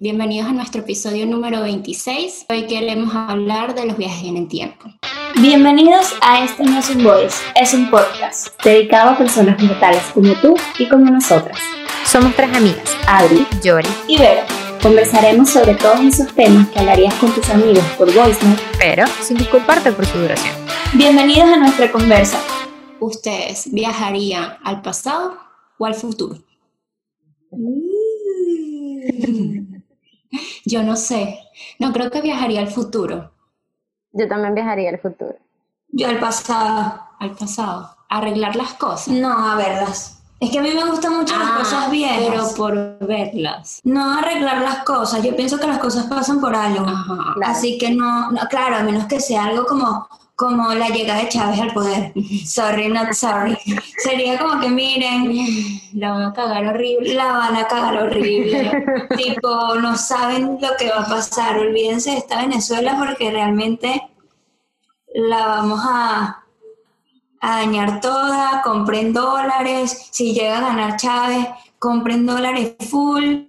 Bienvenidos a nuestro episodio número 26. Hoy queremos hablar de los viajes en el tiempo. Bienvenidos a Esto no es un voice, es un podcast dedicado a personas mortales como tú y como nosotras. Somos tres amigas, Adri, Yori y Vero. Conversaremos sobre todos esos temas que hablarías con tus amigos por voicemail, pero sin disculparte por su duración. Bienvenidos a nuestra conversa. ¿Ustedes viajarían al pasado o al futuro? Yo no sé. No creo que viajaría al futuro. Yo también viajaría al futuro. Yo al pasado. Al pasado. Arreglar las cosas. No, a verlas. Es que a mí me gustan mucho las Ah, cosas viejas. Pero por verlas. No arreglar las cosas. Yo pienso que las cosas pasan por algo. Ajá. Claro. Así que no, no, claro, a menos que sea algo como, como la llegada de Chávez al poder. Sorry, not sorry. Sería como que miren, La van a cagar horrible. la van a cagar horrible. tipo, no saben lo que va a pasar. Olvídense de esta Venezuela porque realmente la vamos a, a dañar toda. Compren dólares. Si llega a ganar Chávez, compren dólares full,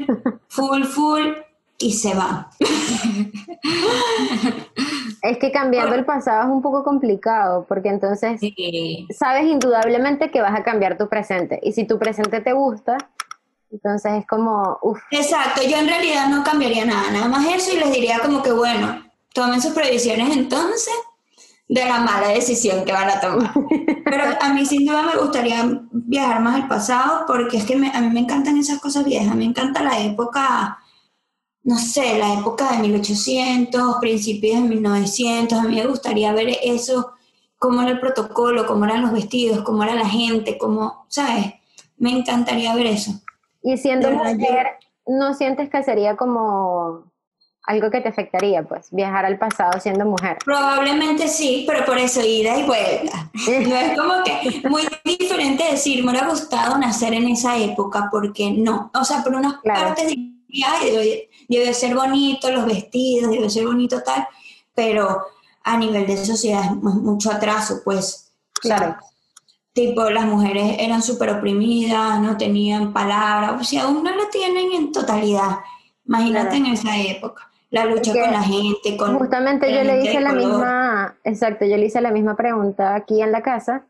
full, full y se van. Es que cambiando el pasado es un poco complicado, porque entonces Sí. sabes indudablemente que vas a cambiar tu presente. Y si tu presente te gusta, entonces es como, uff, Exacto, yo en realidad no cambiaría nada, nada más eso y les diría como que bueno, tomen sus previsiones entonces de la mala decisión que van a tomar. Pero a mí sin duda me gustaría viajar más al pasado porque es que me- a mí me encantan esas cosas viejas, me encanta la época, no sé, la época de 1800, principios de 1900, a mí me gustaría ver eso, cómo era el protocolo, cómo eran los vestidos, cómo era la gente, cómo, ¿sabes? Me encantaría ver eso. y siendo mujer, ¿no sientes que sería como algo que te afectaría, pues, viajar al pasado siendo mujer? Probablemente sí, pero por eso ida y vuelta. No es como que muy diferente decir, me hubiera gustado nacer en esa época, porque no. O sea, por unas Claro. partes diría, "Ay, debe, ser bonito los vestidos, debe ser bonito tal, pero a nivel de sociedad es mu- mucho atraso, pues. O sea, Claro. tipo, las mujeres eran súper oprimidas, no tenían palabra, o sea, aún no lo tienen en totalidad. Imagínate Claro. en esa época, la lucha con la gente, con Justamente yo le hice la color. misma, exacto, yo le hice la misma pregunta aquí en la casa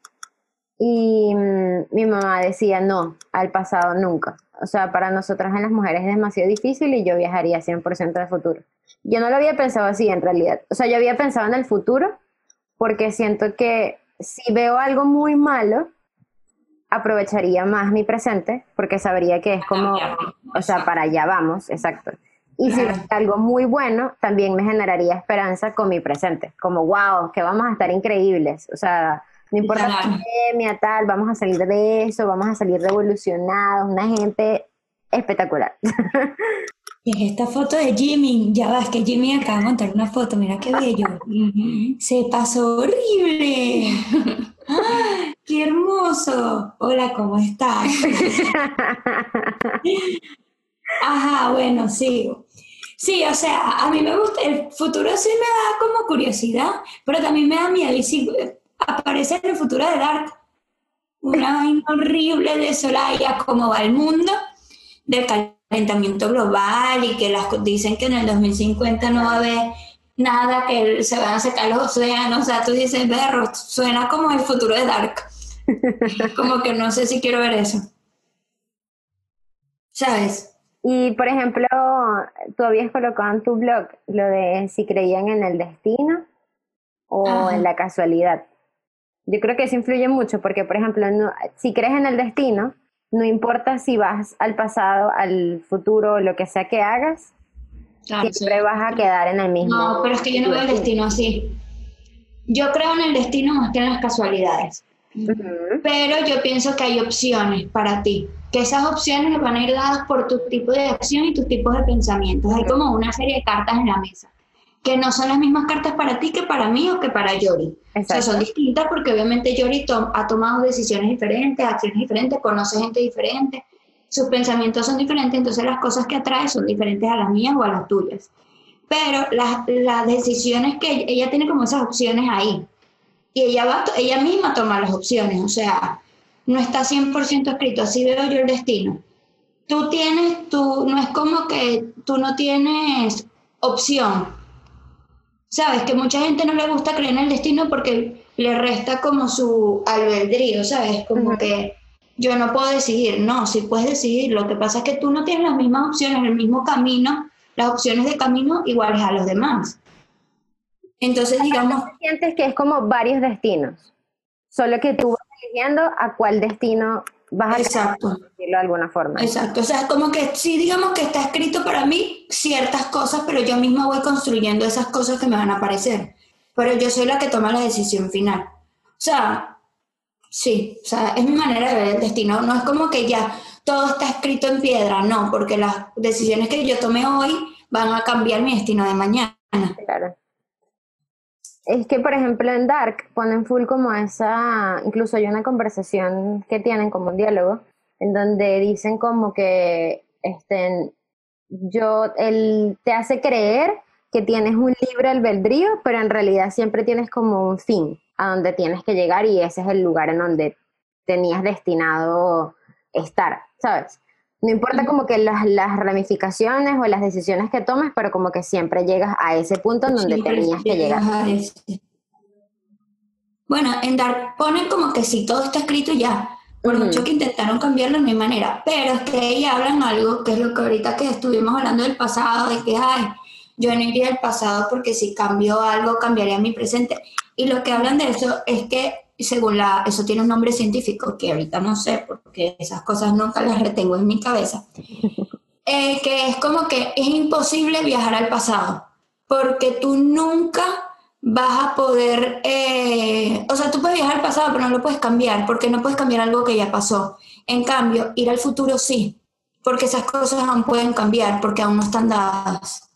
y mm, mi mamá decía no, al pasado nunca. O sea, para nosotras en las mujeres es demasiado difícil y yo viajaría 100% de futuro. Yo no lo había pensado así en realidad. O sea, yo había pensado en el futuro porque siento que si veo algo muy malo, aprovecharía más mi presente porque sabría que es como, o sea, para allá vamos, exacto. Y si veo algo muy bueno, también me generaría esperanza con mi presente, como, wow, que vamos a estar increíbles, o sea, no importa la pandemia, tal, vamos a salir de eso, vamos a salir revolucionados, una gente espectacular. Y esta foto de Jimmy, ya vas, que Jimmy acaba de montar una foto, mira qué bello. Se pasó horrible. ¡Ah, ¡Qué hermoso! Hola, ¿cómo estás? Ajá, bueno, sigo. Sí, o sea, a mí me gusta, el futuro sí me da como curiosidad, pero también me da miedo. Y si aparece en el futuro de Dark, una vaina horrible de Soraya, cómo va el mundo, del calentamiento global y que las, dicen que en el 2050 no va a haber nada, que se van a secar los océanos. O sea, tú dices, berro, suena como el futuro de Dark. como que no sé si quiero ver eso. ¿Sabes? Y, por ejemplo, tú habías colocado en tu blog lo de si creían en el destino o Ajá. en la casualidad. Yo creo que eso influye mucho porque, por ejemplo, no- si crees en el destino, no importa si vas al pasado, al futuro, lo que sea que hagas, Claro, siempre sí. vas a quedar en el mismo. No, pero es que yo no veo el destino así. Yo creo en el destino más que en las casualidades. Pero yo pienso que hay opciones para ti, que esas opciones van a ir dadas por tu tipo de acción y tus tipos de pensamientos. Hay como una serie de cartas en la mesa, que no son las mismas cartas para ti que para mí o que para Yori. O sea, Exacto. son distintas porque obviamente Yori to- ha tomado decisiones diferentes, acciones diferentes, conoce gente diferente, sus pensamientos son diferentes, entonces las cosas que atrae son diferentes a las mías o a las tuyas. Pero las, las decisiones que ella, ella tiene como esas opciones ahí. Y ella, va, ella misma toma las opciones, o sea, no está 100% escrito, así veo yo el destino. tú tienes, tú, no es como que tú no tienes opción. Sabes que mucha gente no le gusta creer en el destino porque le resta como su albedrío, ¿sabes? Como que yo no puedo decidir, no, sí puedes decidir, lo que pasa es que tú no tienes las mismas opciones, el mismo camino, las opciones de camino iguales a los demás. Entonces, digamos, Sientes que es como varios destinos, solo que tú vas eligiendo a cuál destino vas a exacto. decirlo de alguna forma. Exacto, o sea, como que sí, digamos que está escrito para mí ciertas cosas, pero yo misma voy construyendo esas cosas que me van a aparecer. Pero yo soy la que toma la decisión final. O sea, sí, o sea, es mi manera de ver el destino. No es como que ya todo está escrito en piedra, no, porque las decisiones que yo tome hoy van a cambiar mi destino de mañana. Claro. Es que, por ejemplo, en Dark ponen full como esa, incluso hay una conversación que tienen como un diálogo, en donde dicen como que, este, yo, él te hace creer que tienes un libre albedrío, pero en realidad siempre tienes como un fin a donde tienes que llegar y ese es el lugar en donde tenías destinado estar, ¿sabes? No importa como que las, las ramificaciones o las decisiones que tomes, pero como que siempre llegas a ese punto en donde Siempre tenías que llegar. Bueno, en Dark ponen como que sí, todo está escrito ya. Por mucho que intentaron cambiarlo, no hay manera. Pero es que ahí hablan algo, que es lo que ahorita que estuvimos hablando del pasado, de que, ay, yo no iría al pasado porque si cambio algo, cambiaría mi presente. Y lo que hablan de eso es que, según la, eso tiene un nombre científico, que ahorita no sé, porque esas cosas nunca las retengo en mi cabeza, eh, que es como que es imposible viajar al pasado, porque tú nunca vas a poder, eh, o sea, tú puedes viajar al pasado, pero no lo puedes cambiar, porque no puedes cambiar algo que ya pasó. En cambio, ir al futuro sí, porque esas cosas aún pueden cambiar, porque aún no están dadas.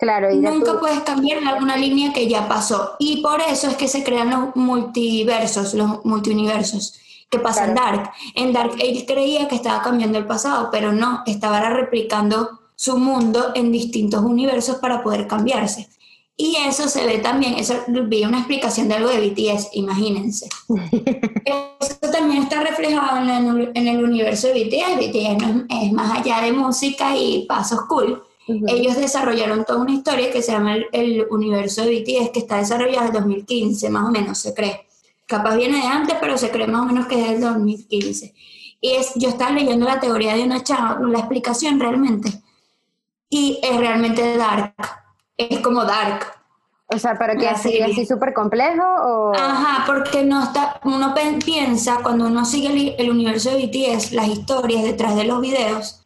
Claro, y Nunca tú- puedes cambiar una línea que ya pasó. Y por eso es que se crean los multiversos, los multiuniversos, que pasa en Dark. En Dark él creía que estaba cambiando el pasado, pero no, estaba replicando su mundo en distintos universos para poder cambiarse. Y eso se ve también, eso vi una explicación de algo de BTS, imagínense. eso también está reflejado en el, en el universo de BTS. BTS no es, es más allá de música y pasos cool. Ellos desarrollaron toda una historia que se llama el, el universo de BTS, que está desarrollado desde 2015, más o menos, se cree. Capaz viene de antes, pero se cree más o menos que es del 2015. Y es, yo estaba leyendo la teoría de una chava, la explicación realmente, y es realmente dark. Es como dark. O sea, pero que así, así súper complejo o... Ajá, porque no está, uno piensa, cuando uno sigue el, el universo de BTS, las historias detrás de los videos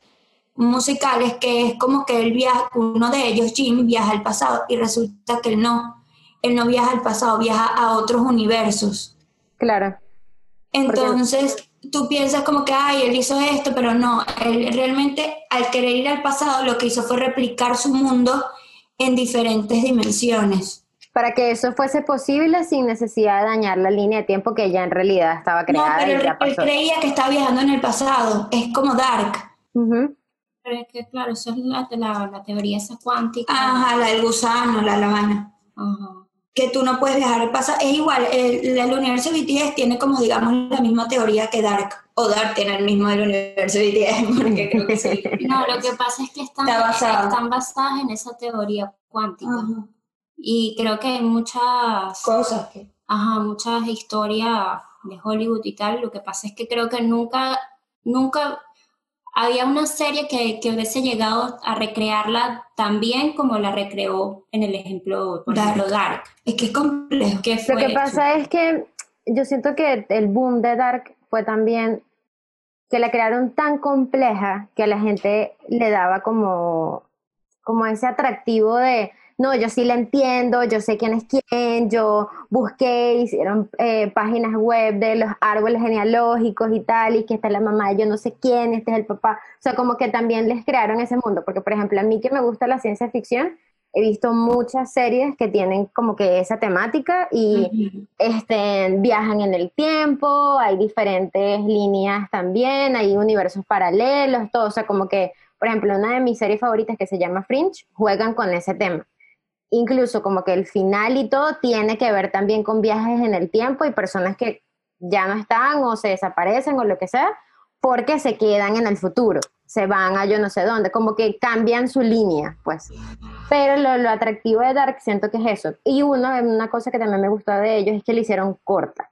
musicales, que es como que él viaja, uno de ellos, Jim, viaja al pasado y resulta que él no, él no viaja al pasado, viaja a otros universos. Claro. Entonces, tú piensas como que, ay, él hizo esto, pero no, él realmente al querer ir al pasado lo que hizo fue replicar su mundo en diferentes dimensiones. Para que eso fuese posible sin necesidad de dañar la línea de tiempo que ya en realidad estaba No, creada pero y él, ya él pasó. creía que estaba viajando en el pasado, es como Dark. Ujú. Pero es que, claro, eso es la, la, la teoría esa cuántica. Ajá, la del gusano, la lavana. Ajá. Que tú no puedes viajar al pasado. Es igual, el, el universo BTS tiene como, digamos, la misma teoría que Dark. O Dark tiene el mismo del universo BTS, porque creo que sí. No, lo que pasa es que están, están basadas en esa teoría cuántica. Ajá. Y creo que hay muchas, Cosas que... ajá, muchas historias de Hollywood y tal. Lo que pasa es que creo que nunca, nunca había una serie que, que hubiese llegado a recrearla tan bien como la recreó en el ejemplo, por Dark. ejemplo, Dark. Es que es complejo. Que Lo fue que pasa es que yo siento que el boom de Dark fue también que la crearon tan compleja que a la gente le daba como, como ese atractivo de, no, yo sí la entiendo, yo sé quién es quién, yo busqué, hicieron eh, páginas web de los árboles genealógicos y tal, y que esta es la mamá de yo no sé quién, este es el papá. O sea, como que también les crearon ese mundo, porque por ejemplo, a mí que me gusta la ciencia ficción, he visto muchas series que tienen como que esa temática y Ujú. este, viajan en el tiempo, hay diferentes líneas también, hay universos paralelos, todo, o sea, como que, por ejemplo, una de mis series favoritas que se llama Fringe, juegan con ese tema. Incluso como que el final y todo tiene que ver también con viajes en el tiempo y personas que ya no están o se desaparecen o lo que sea, porque se quedan en el futuro, se van a yo no sé dónde, como que cambian su línea, pues. Pero lo, lo atractivo de Dark siento que es eso. Y uno, una cosa que también me gustó de ellos es que le hicieron corta.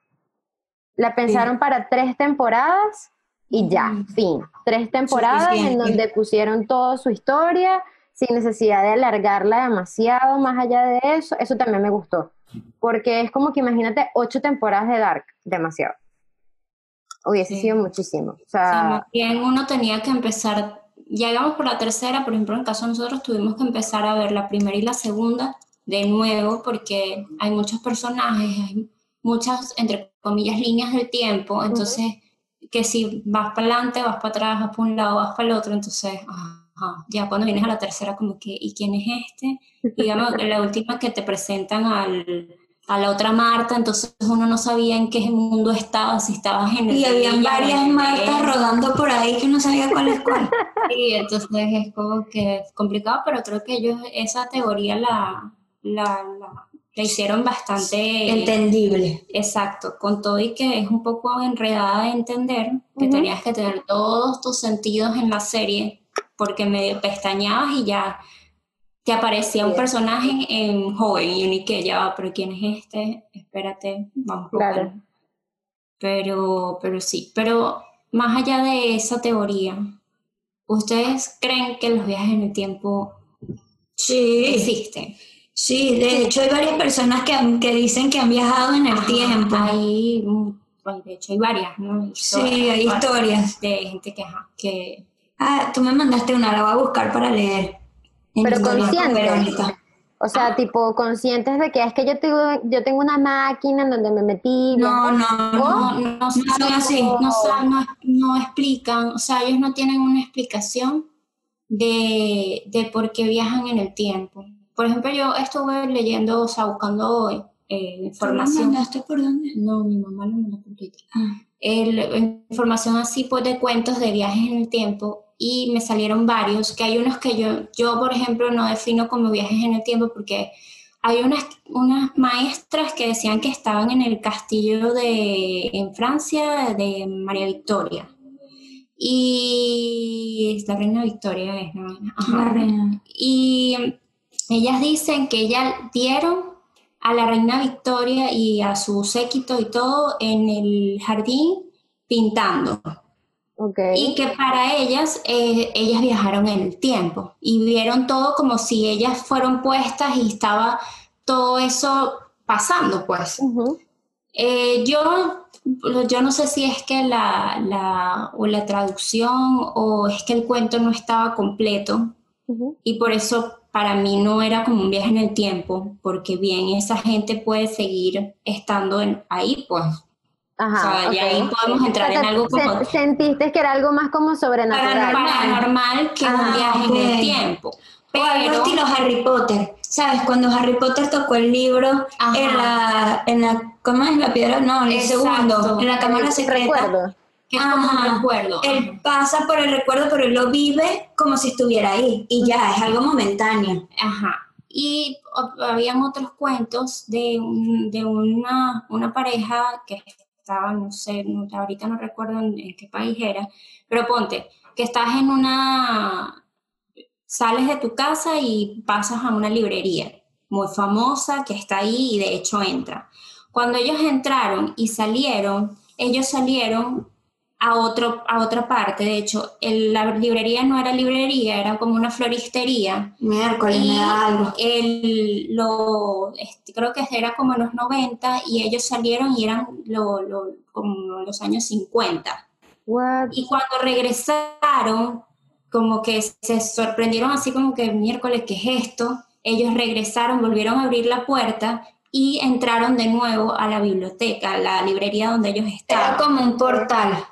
La pensaron para tres temporadas y ya, Mm. fin. Tres temporadas en donde pusieron toda su historia sin necesidad de alargarla demasiado más allá de eso. Eso también me gustó. Porque es como que imagínate ocho temporadas de Dark, demasiado. Hubiese Sí. sido muchísimo. O sea, más bien uno tenía que empezar, ya íbamos por la tercera, por ejemplo, en el caso de nosotros tuvimos que empezar a ver la primera y la segunda de nuevo porque hay muchos personajes, hay muchas, entre comillas, líneas del tiempo, entonces que si vas para adelante, vas para atrás, vas para un lado, vas para el otro, entonces, ajá, ya cuando vienes a la tercera como que, ¿y quién es este? Digamos, la última que te presentan al, a la otra Marta, entonces uno no sabía en qué mundo estaba, si estabas en el Y en varias Martas rodando por ahí que no sabía cuál es cuál. Sí, entonces es como que es complicado, pero creo que ellos esa teoría la, la, la, la hicieron bastante Entendible. exacto, con todo y que es un poco enredada de entender, que Ujú. tenías que tener todos tus sentidos en la serie, porque medio pestañabas y ya te aparecía un personaje en joven y uno y que ya va, pero ¿quién es este? Espérate, vamos a Claro. buscarlo. Pero, pero sí, pero más allá de esa teoría, ¿ustedes creen que los viajes en el tiempo Sí, existen? sí, de hecho hay varias personas que, han- que dicen que han viajado en el Ajá, tiempo. Hay, pues, de hecho hay varias, ¿no? Sí, hay historias. De gente que Ah, tú me mandaste una, la voy a buscar para leer. En Pero consciente. Verónica. o sea, tipo, conscientes de que es que yo tengo, yo tengo una máquina en donde me metí. No, no, no, no. no, no son así. no, no, no explican, o sea, ellos no tienen una explicación de, de por qué viajan en el tiempo. Por ejemplo, yo estuve leyendo, o sea, buscando eh, ¿Tú la información. mandaste por dónde? No, mi mamá lo mandó por Twitter. Ah. el- información así pues de cuentos de viajes en el tiempo y me salieron varios, que hay unos que yo, yo por ejemplo no defino como viajes en el tiempo porque hay unas, unas maestras que decían que estaban en el castillo de, en Francia de María Victoria. Y la reina Victoria es, ¿no? Ajá. La reina. Y ellas dicen que ellas dieron a la reina Victoria y a su séquito y todo en el jardín pintando. Y que para ellas, eh, ellas viajaron en el tiempo y vieron todo como si ellas fueron puestas y estaba todo eso pasando, pues. Eh, yo, yo no sé si es que la, la, o la traducción o es que el cuento no estaba completo y por eso para mí no era como un viaje en el tiempo, porque bien esa gente puede seguir estando en, ahí, pues. Ajá. o sea, y ahí podemos entrar O sea, en algo como sen- Sentiste que era algo más como sobrenatural. Paranormal. que un Ah, viaje en el tiempo. O algo Pero, estilo Harry Potter. ¿Sabes? Cuando Harry Potter tocó el libro Ajá. en la, en la, ¿cómo es la piedra? No, en el Exacto. segundo, en la cámara secreta. Recuerdo. que es como un Ajá. recuerdo. Él pasa por el recuerdo, pero él lo vive como si estuviera ahí. Y ya, es algo momentáneo. Ajá. Y habían otros cuentos de, un- de una, una pareja que estaba, no sé, no- ahorita no recuerdo en, en qué país era, pero ponte, que estás en una, sales de tu casa y pasas a una librería muy famosa que está ahí y de hecho entra. Cuando ellos entraron y salieron, ellos salieron a, otro, a otra parte. De hecho, el- la librería no era librería, era como una floristería. Miércoles me Y da algo. el, lo, este, creo que era como en los 90 y ellos salieron y eran lo, lo- como los años 50. What? Y cuando regresaron, como que se sorprendieron así como que miércoles, ¿qué es esto? Ellos regresaron, volvieron a abrir la puerta y entraron de nuevo a la biblioteca, a la librería donde ellos Era estaban. como un portal.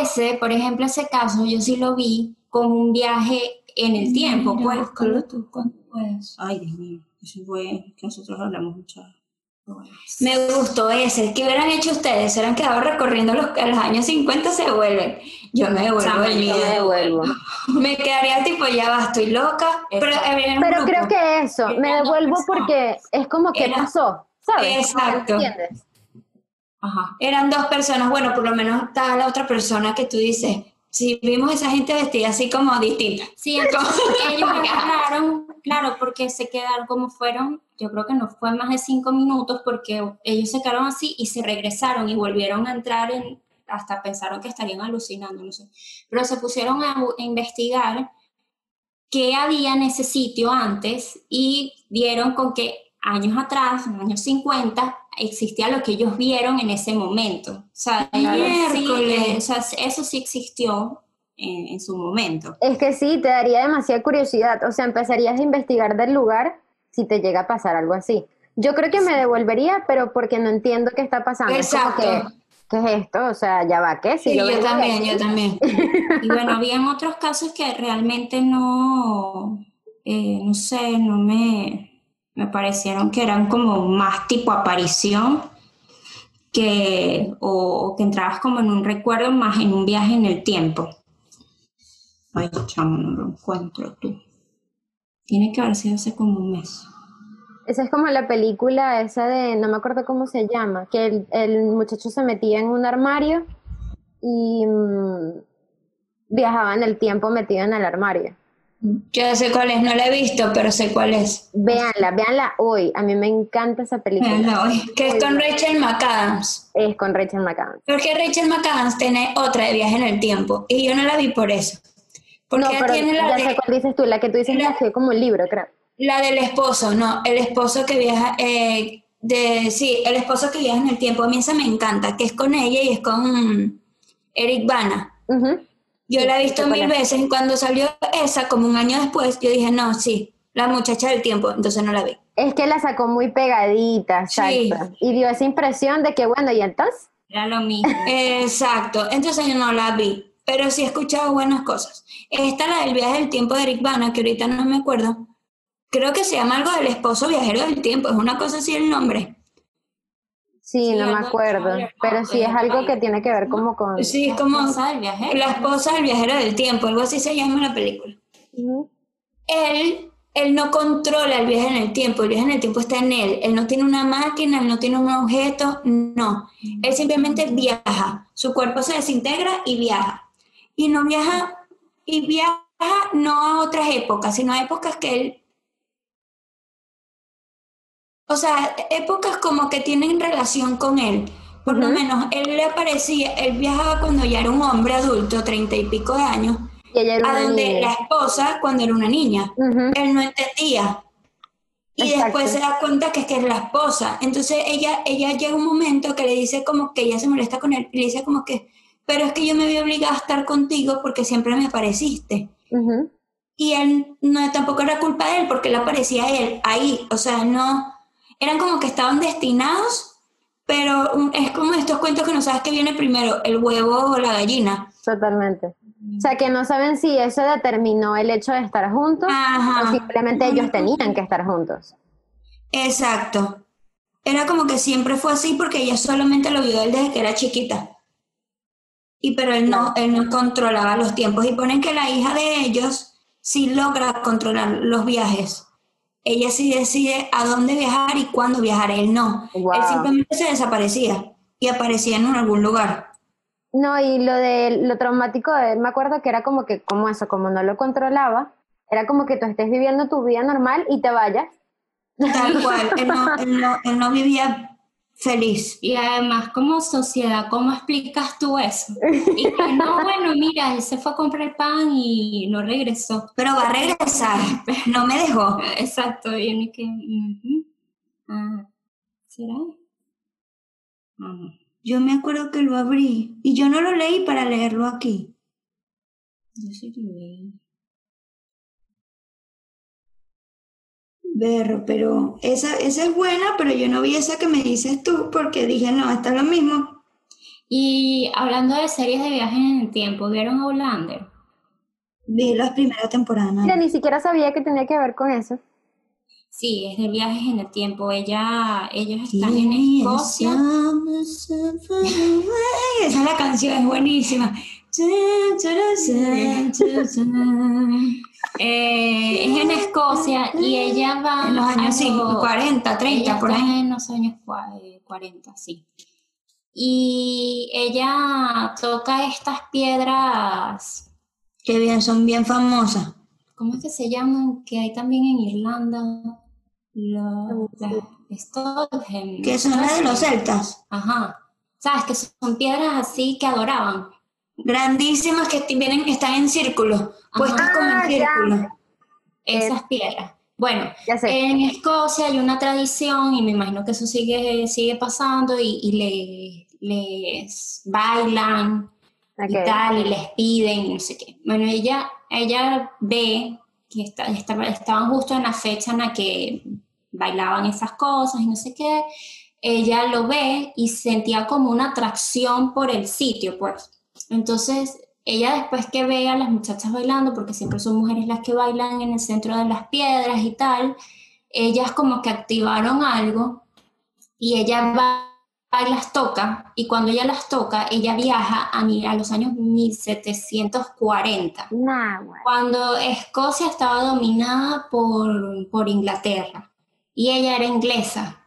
Ese, por ejemplo, ese caso, yo sí lo vi como un viaje en el tiempo, Mira, pues. búscalo tú cuando puedas. Ay, Dios mío, eso fue que nosotros hablamos mucho. Me gustó ese. ¿Qué hubieran hecho ustedes? ¿Se hubieran quedado recorriendo los, los años 50? Se vuelven. Yo me devuelvo yo Yo me devuelvo. Me quedaría tipo, ya va, estoy loca. Pero, Pero creo que eso, me devuelvo porque es como que Era- pasó, ¿sabes? Exacto. ¿Entiendes? Ajá. Eran dos personas, bueno, por lo menos estaba la otra persona que tú dices, sí vimos esa gente vestida así como distinta. Sí, entonces ellos agarraron, claro, porque se quedaron como fueron, yo creo que no fue más de cinco minutos porque ellos se quedaron así y se regresaron y volvieron a entrar en, hasta pensaron que estarían alucinando, no sé. Pero se pusieron a, a investigar qué había en ese sitio antes y dieron con que años atrás, en los años 50, existía lo que ellos vieron en ese momento. O sea, sí, Miércoles. eh, o sea, eso sí existió en, en su momento. Es que sí, te daría demasiada curiosidad. O sea, empezarías a investigar del lugar si te llega a pasar algo así. Yo creo que me devolvería, pero porque no entiendo qué está pasando. Es como Exacto. que, ¿qué es esto? O sea, ya va, ¿qué? Si Sí, yo de también, yo también. Y bueno, habían otros casos que realmente no, eh, no sé, no me, me parecieron que eran como más tipo aparición que, o, que entrabas como en un recuerdo más en un viaje en el tiempo. Ay, chamo, no lo encuentro tú. Tiene que haber sido hace como un mes. Esa es como la película esa de, no me acuerdo cómo se llama, que el, el muchacho se metía en un armario y mm, viajaba en el tiempo metido en el armario. Yo sé cuál es, no la he visto, pero sé cuál es. Véanla, véanla hoy. A mí me encanta esa película. Véanla hoy. Que es con Rachel McAdams. Es con Rachel McAdams. Porque Rachel McAdams tiene otra de viaje en el tiempo. Y yo no la vi por eso. Porque No, pero tiene la, ya de- sé cuál dices tú, la que tú dices La- nació como un libro, creo. la del esposo, no, el esposo que viaja, eh, de, sí, el esposo que viaja en el tiempo. A mí esa me encanta, que es con ella y es con Eric Bana. Ujú. Yo la he visto mil veces y cuando salió esa, como un año después, yo dije, no, sí, la muchacha del tiempo, entonces no la vi. Es que la sacó muy pegadita, Sí. Y dio esa impresión de que, bueno, ¿y entonces? Era lo mismo. Exacto, entonces yo no la vi, pero sí he escuchado buenas cosas. Esta, la del viaje del tiempo de Eric Bana, que ahorita no me acuerdo, creo que se llama algo del esposo viajero del tiempo, es una cosa así el nombre. Sí, Sí, no me acuerdo. Pero sí es algo que tiene que ver como con... Sí, es como la esposa del viajero del tiempo, algo así se llama la película. Él, él no controla el viaje en el tiempo, el viaje en el tiempo está en él. Él no tiene una máquina, él no tiene un objeto, no. Él simplemente viaja. Su cuerpo se desintegra y viaja. Y no viaja, y viaja no a otras épocas, sino a épocas que él. O sea, épocas como que tienen relación con él. Por lo menos él le aparecía, él viajaba cuando ya era un hombre adulto, treinta y pico de años, Y ella era a donde niña. la esposa cuando era una niña. Él no entendía. Y Exacto. después se da cuenta que es que es la esposa. Entonces ella, ella llega un momento que le dice como que ella se molesta con él y le dice como que, pero es que yo me vi obligada a estar contigo porque siempre me apareciste. Ujú. Y él no tampoco era culpa de él porque le aparecía a él ahí. O sea, no, eran como que estaban destinados, pero es como estos cuentos que no sabes que viene primero, el huevo o la gallina. Totalmente. O sea, que no saben si eso determinó el hecho de estar juntos o Ajá. simplemente ellos tenían que estar juntos. Exacto. Era como que siempre fue así porque ella solamente lo vio él desde que era chiquita. Y pero él no, él no controlaba los tiempos. Y ponen que la hija de ellos sí logra controlar los viajes. Ella sí decide a dónde viajar y cuándo viajar. Él no. Wow. Él simplemente se desaparecía y aparecía en algún lugar. No, y lo de lo traumático de él, me acuerdo que era como que, como eso, como no lo controlaba, era como que tú estés viviendo tu vida normal y te vayas. Tal cual. Él no, él no, él no vivía feliz. Y además, como sociedad, ¿cómo explicas tú eso? Y que no, bueno, mira, él se fue a comprar pan y no regresó. Pero va a regresar. No me dejó. Exacto, y que, ujú. ah, ¿será? Ah, Yo me acuerdo que lo abrí y yo no lo leí para leerlo aquí. yo sí lo leí. Berro, pero esa, esa es buena, pero yo no vi esa que me dices tú porque dije, no, está lo mismo. Y hablando de series de viajes en el tiempo, ¿vieron Outlander? Vi las primeras temporadas. Mira, ni siquiera sabía que tenía que ver con eso. Sí, es de viajes en el tiempo. Ella, ellos están en Escocia. Esa es la canción, es buenísima. Eh, es en Escocia y ella va En los años a cinco, lo- 40, 30, ella por ahí. en los años cua- eh, 40, sí. y ella toca estas piedras, Qué bien, son bien famosas. ¿cómo es que se llaman? Que hay también en Irlanda. Stonehenge. Que son las de los celtas. Ajá. ¿Sabes? Que son piedras así que adoraban. Grandísimas que vienen, están en círculo. Puestas como Ah, en ya. círculo. Esas piedras. Bueno, Ya sé. en Escocia hay una tradición y me imagino que eso sigue, sigue pasando y, y le- les bailan Ok. y tal, y les piden y no sé qué. Bueno, ella, ella ve que está- estaba- estaban justo en la fecha en la que bailaban esas cosas y no sé qué. Ella lo ve y sentía como una atracción por el sitio, pues. Entonces, ella después que ve a las muchachas bailando, porque siempre son mujeres las que bailan en el centro de las piedras y tal, ellas como que activaron algo y ella va y las toca, y cuando ella las toca, ella viaja a, a los años 1740, Nah, cuando Escocia estaba dominada por, por Inglaterra, y ella era inglesa,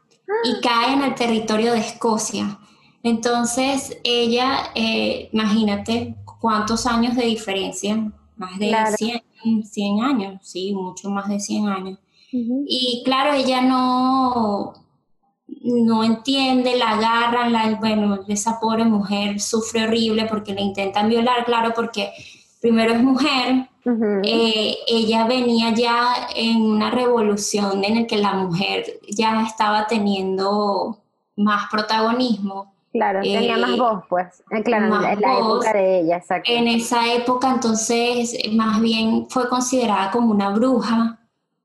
y cae en el territorio de Escocia. Entonces, ella, eh, imagínate cuántos años de diferencia, más de Claro. 100, 100 años, sí, mucho más de 100 años. Y claro, ella no, no entiende, la agarran, la, bueno, esa pobre mujer sufre horrible porque la intentan violar, claro, porque primero es mujer, Eh, ella venía ya en una revolución en la que la mujer ya estaba teniendo más protagonismo. Claro, tenía eh, más voz, pues. Eh, claro, en la voz. época de ella, exacto. En esa época entonces más bien fue considerada como una bruja,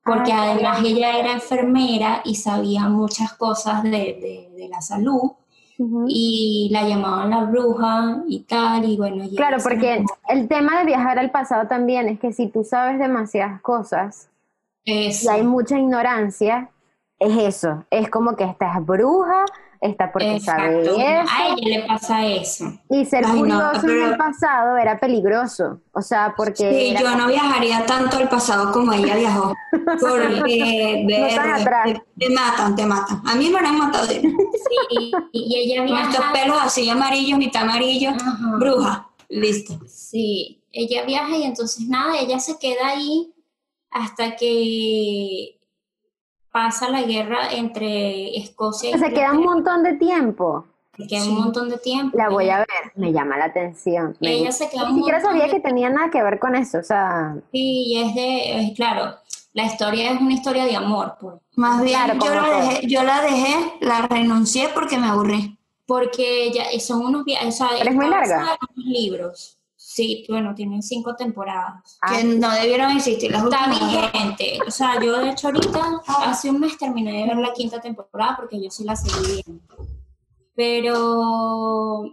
porque Ah, además claro. ella era enfermera y sabía muchas cosas de, de- de la salud Y la llamaban la bruja y tal, y bueno. y Claro, porque el tema de viajar al pasado también es que si tú sabes demasiadas cosas y Eso, hay mucha ignorancia, es eso. Es como que esta es bruja, esta porque sabe eso. A ella le pasa eso. Y ser Ay, no, curioso en pero- el pasado era peligroso. O sea, porque Sí, yo no viajaría tanto al pasado como ella viajó. Porque No te, matan, te matan. A mí me han matado Sí, y, ella con estos viaja. pelos así amarillos, mitad amarillos. Ajá. Bruja. Listo. Sí, ella viaja y entonces nada, ella se queda ahí hasta que pasa la guerra entre Escocia y se queda un montón de tiempo. se queda Sí. un montón de tiempo. La voy a ver, me llama la atención. Ella se queda Ni siquiera sabía de que tenía nada que ver con eso. O sea, Sí, es de, es claro, la historia es una historia de amor, pues, Más bien, Claro, yo, la dejé, yo la dejé, la renuncié porque me aburrí. porque ya son unos viajes, o sea, es muy larga. unos libros. Sí, bueno, tienen cinco temporadas. ah, Que no debieron existir las Está vigente. O sea, yo de hecho ahorita, hace un mes terminé de ver la quinta temporada porque yo sí la seguí viendo. Pero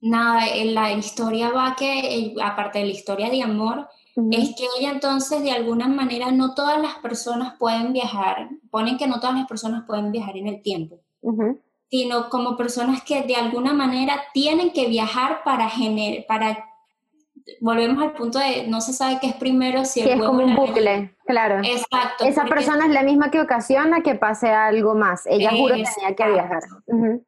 nada, en la historia va que, eh, aparte de la historia de amor, es que ella entonces de alguna manera no todas las personas pueden viajar, ponen que no todas las personas pueden viajar en el tiempo, Ujú. Sino como personas que de alguna manera tienen que viajar para generar, para, volvemos al punto de no se sabe qué es primero, si Sí, el es como un bucle, claro. Exacto. Esa porque- persona es la misma que ocasiona que pase algo más. Ella juro que tenía que viajar.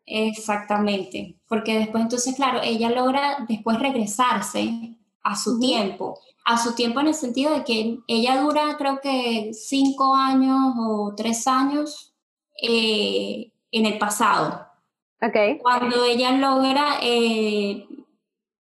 Exactamente, porque después entonces, claro, ella logra después regresarse a su tiempo, a su tiempo en el sentido de que ella dura creo que cinco años o tres años eh, en el pasado. Ok. Cuando ella logra eh,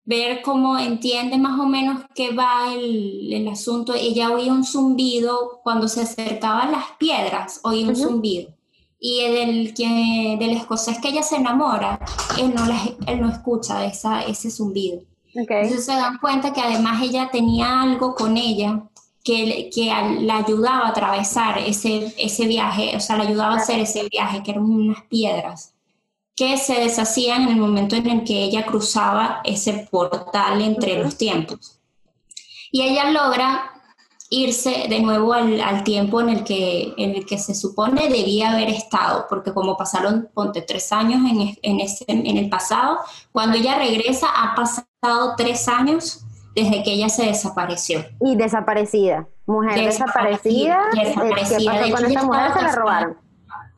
ver cómo entiende más o menos qué va el, el asunto, ella oía un zumbido cuando se acercaban las piedras, oía un zumbido. Y del, que, del escocés que ella se enamora, él no, la- él no escucha esa, ese zumbido. Ok. Entonces se dan cuenta que además ella tenía algo con ella que, que la ayudaba a atravesar ese, ese viaje, o sea, la ayudaba a hacer ese viaje, que eran unas piedras que se deshacían en el momento en el que ella cruzaba ese portal entre los tiempos. Y ella logra irse de nuevo al, al tiempo en el, que, en el que se supone debía haber estado, porque como pasaron, ponte, tres años en, en, ese, en el pasado, cuando ella regresa ha pasado tres años desde que ella se desapareció. Y desaparecida. Mujer desaparecida. Desaparecida, eh, ¿Qué pasó De con hecho, esta mujer? Se la casada. robaron.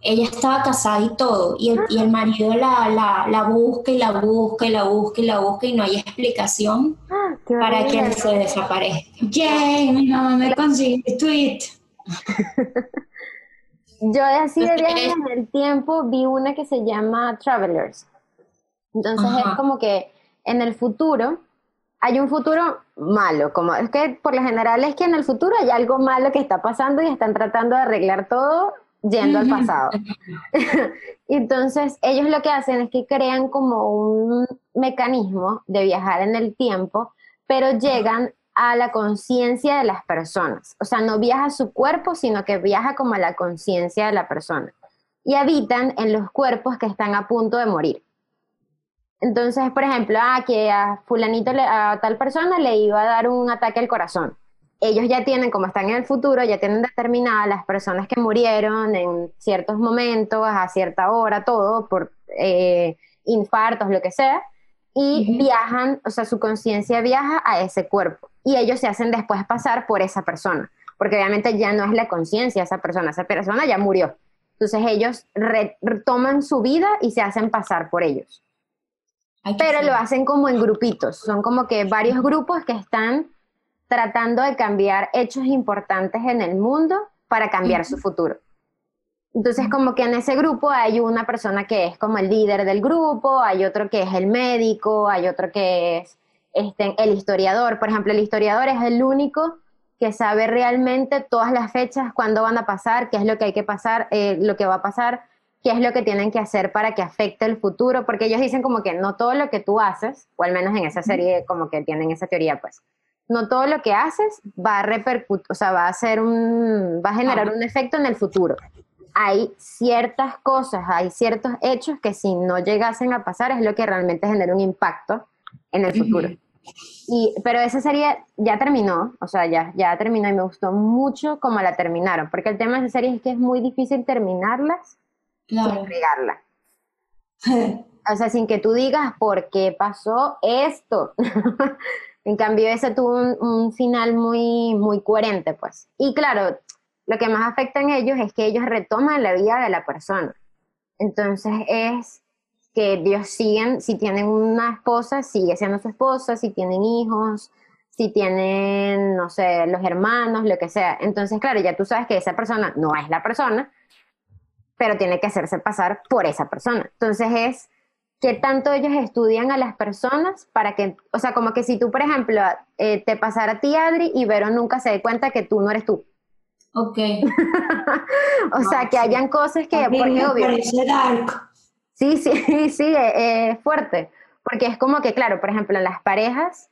ella estaba casada y todo, y el, y el marido la, la, la busca y la busca y la busca y la busca y no hay explicación Ah, para que él se desaparezca. Yay, mi mamá me consiguió el tweet. Yo así de viajes en el tiempo vi una que se llama Travelers. Entonces Ajá. es como que en el futuro hay un futuro malo, como es que por lo general es que en el futuro hay algo malo que está pasando y están tratando de arreglar todo yendo al pasado. Entonces ellos lo que hacen es que crean como un mecanismo de viajar en el tiempo, pero llegan a la conciencia de las personas. O sea, no viaja a su cuerpo, sino que viaja como a la conciencia de la persona. Y habitan en los cuerpos que están a punto de morir. Entonces, por ejemplo, ah, que a fulanito, le- a tal persona le iba a dar un ataque al corazón. Ellos ya tienen, como están en el futuro, ya tienen determinadas las personas que murieron en ciertos momentos, a cierta hora, todo, por eh, infartos, lo que sea, y viajan, o sea, su conciencia viaja a ese cuerpo. Y ellos se hacen después pasar por esa persona, porque obviamente ya no es la conciencia esa persona, esa persona ya murió. Entonces ellos re- retoman su vida y se hacen pasar por ellos pero lo hacen como en grupitos. Son como que varios grupos que están tratando de cambiar hechos importantes en el mundo para cambiar su futuro. Entonces, como que en ese grupo hay una persona que es como el líder del grupo, hay otro que es el médico, hay otro que es este, el historiador. Por ejemplo, el historiador es el único que sabe realmente todas las fechas, cuándo van a pasar, qué es lo que hay que pasar, eh, lo que va a pasar, qué es lo que tienen que hacer para que afecte el futuro, porque ellos dicen como que no todo lo que tú haces, o al menos en esa serie como que tienen esa teoría, pues, no todo lo que haces va a repercutir, o sea, va a hacer un, va a generar un efecto en el futuro. Hay ciertas cosas, hay ciertos hechos que si no llegasen a pasar es lo que realmente genera un impacto en el futuro. Y, pero esa serie ya terminó, o sea, ya, ya terminó y me gustó mucho cómo la terminaron, porque el tema de esa serie es que es muy difícil terminarlas Claro. entregarla. O sea, sin que tú digas por qué pasó esto. en cambio, ese tuvo un, un final muy, muy coherente, pues. Y claro, lo que más afecta en ellos es que ellos retoman la vida de la persona. Entonces es que ellos siguen, si tienen una esposa, sigue siendo su esposa, si tienen hijos, si tienen, no sé, los hermanos, lo que sea. Entonces, claro, ya tú sabes que esa persona no es la persona, pero tiene que hacerse pasar por esa persona. Entonces es que tanto ellos estudian a las personas para que, o sea, como que si tú, por ejemplo, eh, te pasara a ti, Adri, y Vero nunca se dé cuenta que tú no eres tú. Ok. o sea, que hayan cosas que, A mí porque me obvio, parece dark. Sí, sí, sí, eh, es fuerte. Porque es como que, claro, por ejemplo, en las parejas,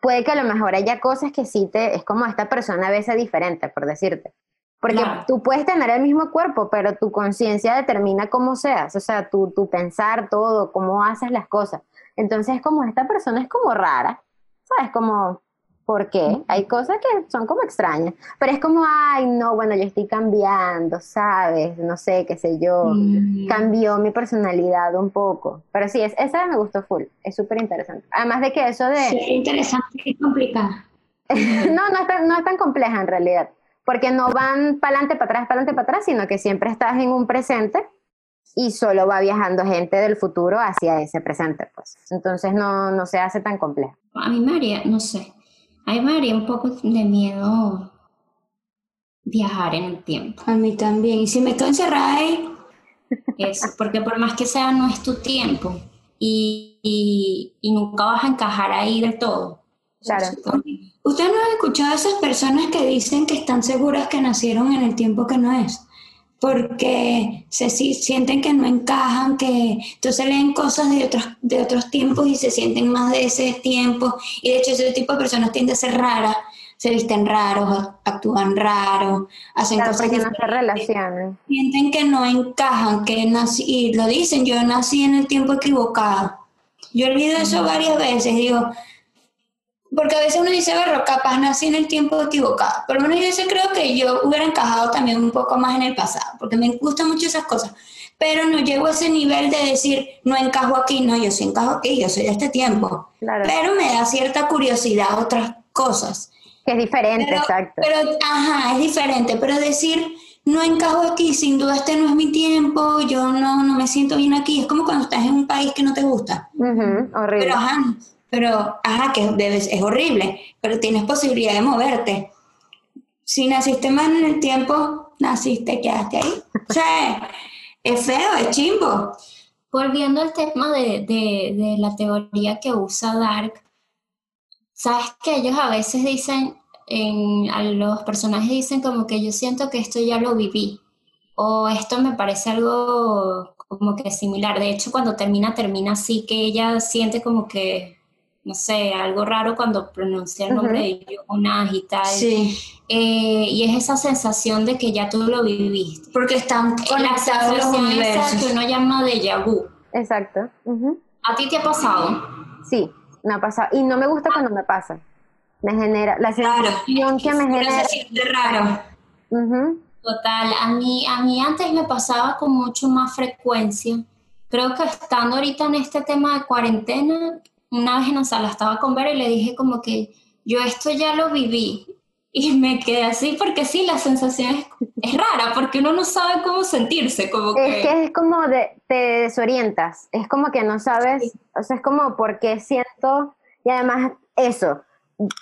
puede que a lo mejor haya cosas que sí te, es como esta persona a veces diferente, por decirte. Porque Claro. tú puedes tener el mismo cuerpo, pero tu conciencia determina cómo seas, o sea, tu, tu pensar todo, cómo haces las cosas. Entonces, como esta persona es como rara, ¿sabes? Como, ¿por qué? Hay cosas que son como extrañas, pero es como, ay, no, bueno, yo estoy cambiando, ¿sabes? No sé, qué sé yo Mm. cambió mi personalidad un poco. Pero sí, es, esa me gustó full, es súper interesante. Además de que eso de... Sí, interesante y complicada. no, no es, tan, no es tan compleja en realidad, porque no van para adelante, para atrás, para adelante, para atrás, sino que siempre estás en un presente y solo va viajando gente del futuro hacia ese presente, pues. Entonces no, no se hace tan compleja. A mí me haría, no sé, a mí me haría un poco de miedo viajar en el tiempo. A mí también. Y si me quedo encerrada ahí, Eso, porque por más que sea, no es tu tiempo y, y, y nunca vas a encajar ahí del todo. Claro. ¿Ustedes no han escuchado a esas personas que dicen que están seguras que nacieron en el tiempo que no es? Porque se si- sienten que no encajan, que entonces leen cosas de otros, de otros tiempos y se sienten más de ese tiempo. Y de hecho ese tipo de personas tienden a ser raras, se visten raros, actúan raros, hacen Claro, cosas porque no se relacionan. sienten que no encajan, que nací, y lo dicen, yo nací en el tiempo equivocado. Yo he leído eso varias veces, digo, porque a veces uno dice, bueno, capaz nací en el tiempo equivocado. Por lo menos yo sí creo que yo hubiera encajado también un poco más en el pasado, porque me gustan mucho esas cosas. Pero no llego a ese nivel de decir, no encajo aquí, no, yo sí encajo aquí, yo soy de este tiempo. Claro, Pero me da cierta curiosidad otras cosas. que es diferente, Pero, exacto. pero, ajá, es diferente. Pero decir, no encajo aquí, sin duda este no es mi tiempo, yo no, no me siento bien aquí. Es como cuando estás en un país que no te gusta. Ujú, horrible. Pero ajá, pero ajá, que debes, es horrible, pero tienes posibilidad de moverte. Si naciste más en el tiempo, naciste, quedaste ahí. O sea, es feo, es chimbo. Volviendo al tema de, de, la teoría que usa Dark, sabes que ellos a veces dicen, en, a los personajes dicen como que yo siento que esto ya lo viví, o esto me parece algo como que similar. De hecho, cuando termina, termina así, que ella siente como que, no sé, algo raro cuando pronuncia el nombre de Jonas y tal. Sí, Eh, y es esa sensación de que ya tú lo viviste. porque están La conectados los esa que universos. uno llama déjà vu. Exacto. ¿A ti te ha pasado? Sí, me ha pasado. Y no me gusta cuando me pasa. Me genera, la Claro. sensación que me genera. siente raro. Total, a mí, a mí antes me pasaba con mucho más frecuencia. Creo que estando ahorita en este tema de cuarentena, una vez en la sala estaba con Vera y le dije como que yo esto ya lo viví. Y me quedé así porque sí, la sensación es, es rara, porque uno no sabe cómo sentirse, como Es que... es como de, te desorientas, es como que no sabes, o sea, es como porque siento, y además eso,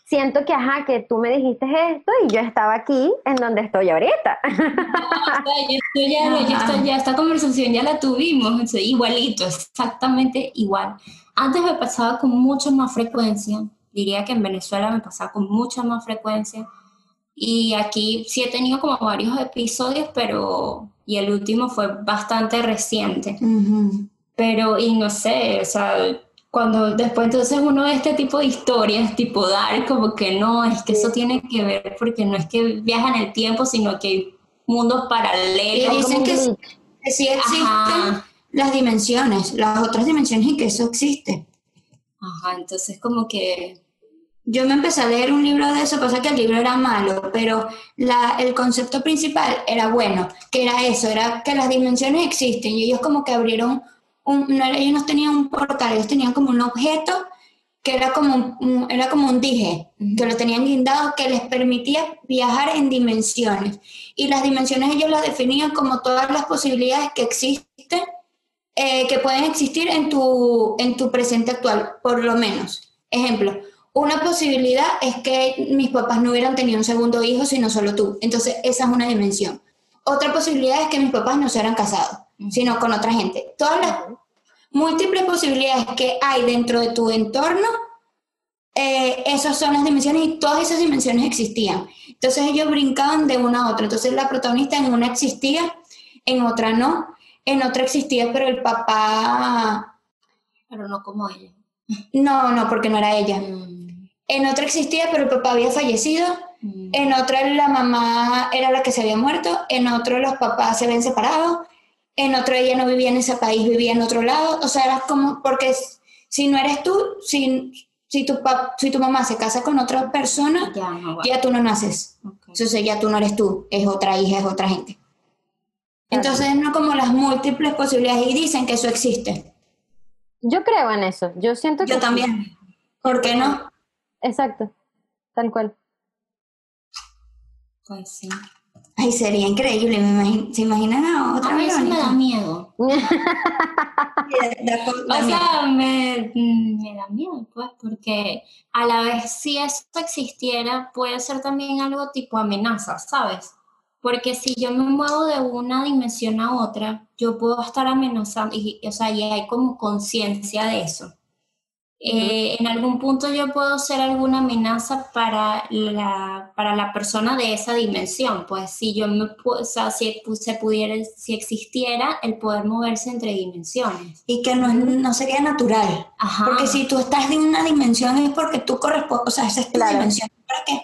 siento que, ajá, que tú me dijiste esto y yo estaba aquí en donde estoy ahorita. O sea, yo estoy ya, Ajá. está- ya esta conversación ya la tuvimos, sea, igualito, exactamente igual. Antes me pasaba con mucha más frecuencia, diría que en Venezuela me pasaba con mucha más frecuencia, y aquí sí he tenido como varios episodios, pero, y el último fue bastante reciente, Ujú. pero, y no sé, o sea, cuando después entonces uno ve este tipo de historias, tipo dar, como que no, es que eso tiene que ver, porque no es que viaja en el tiempo, sino que hay mundos Y paralelos. dicen como que, un que sí existen Ajá. las dimensiones, las otras dimensiones y que eso existe. Ajá, entonces como que... Yo me empecé a leer un libro de eso, pasa que el libro era malo, pero la, el concepto principal era bueno, que era eso, era que las dimensiones existen y ellos como que abrieron, un, no, ellos no tenían un portal, ellos tenían como un objeto que era como un, era como un dije, que lo tenían guindado, que les permitía viajar en dimensiones. Y las dimensiones ellos las definían como todas las posibilidades que existen, eh, que pueden existir en tu, en tu presente actual, por lo menos. Ejemplo, una posibilidad es que mis papás no hubieran tenido un segundo hijo, sino solo tú. Entonces, esa es una dimensión. Otra posibilidad es que mis papás no se hubieran casado, sino con otra gente. Todas las múltiples posibilidades que hay dentro de tu entorno, eh, esas son las dimensiones y todas esas dimensiones existían. Entonces ellos brincaban de una a otra. Entonces la protagonista en una existía, en otra no, en otra existía, pero el papá, Pero no como ella. no, no, porque no era ella. Mm, En otra existía, pero el papá había fallecido. mm. En otra la mamá era la que se había muerto. En otro los papás se habían separado. En otro ella no vivía en ese país, vivía en otro lado. O sea, era como, porque si no eres tú, si, si, tu, pap- si tu mamá se casa con otra persona, Ya, no ya tú no naces. Entonces ya tú no eres tú, es otra hija, es otra gente. Entonces no como las múltiples posibilidades y dicen que eso existe. Yo creo en eso, yo siento que... Yo también. ¿Por qué no? Exacto, tal cual. Pues sí. Ay, sería increíble. me imagin- ¿Se imaginan a otra A mí eso me da miedo. O sea, me, mm, me da miedo, pues, porque a la vez si eso existiera, puede ser también algo tipo amenaza, ¿sabes? Porque si yo me muevo de una dimensión a otra, yo puedo estar amenazando, y, o sea, y hay como conciencia de eso. Eh, en algún punto yo puedo ser alguna amenaza para la, para la persona de esa dimensión. Pues si yo me, o sea, si se pudiera, si existiera el poder moverse entre dimensiones. Y que no, no sería natural. Ajá. Porque si tú estás de una dimensión es porque tú correspondes, o sea, esa es tu Claro. dimensión. Para que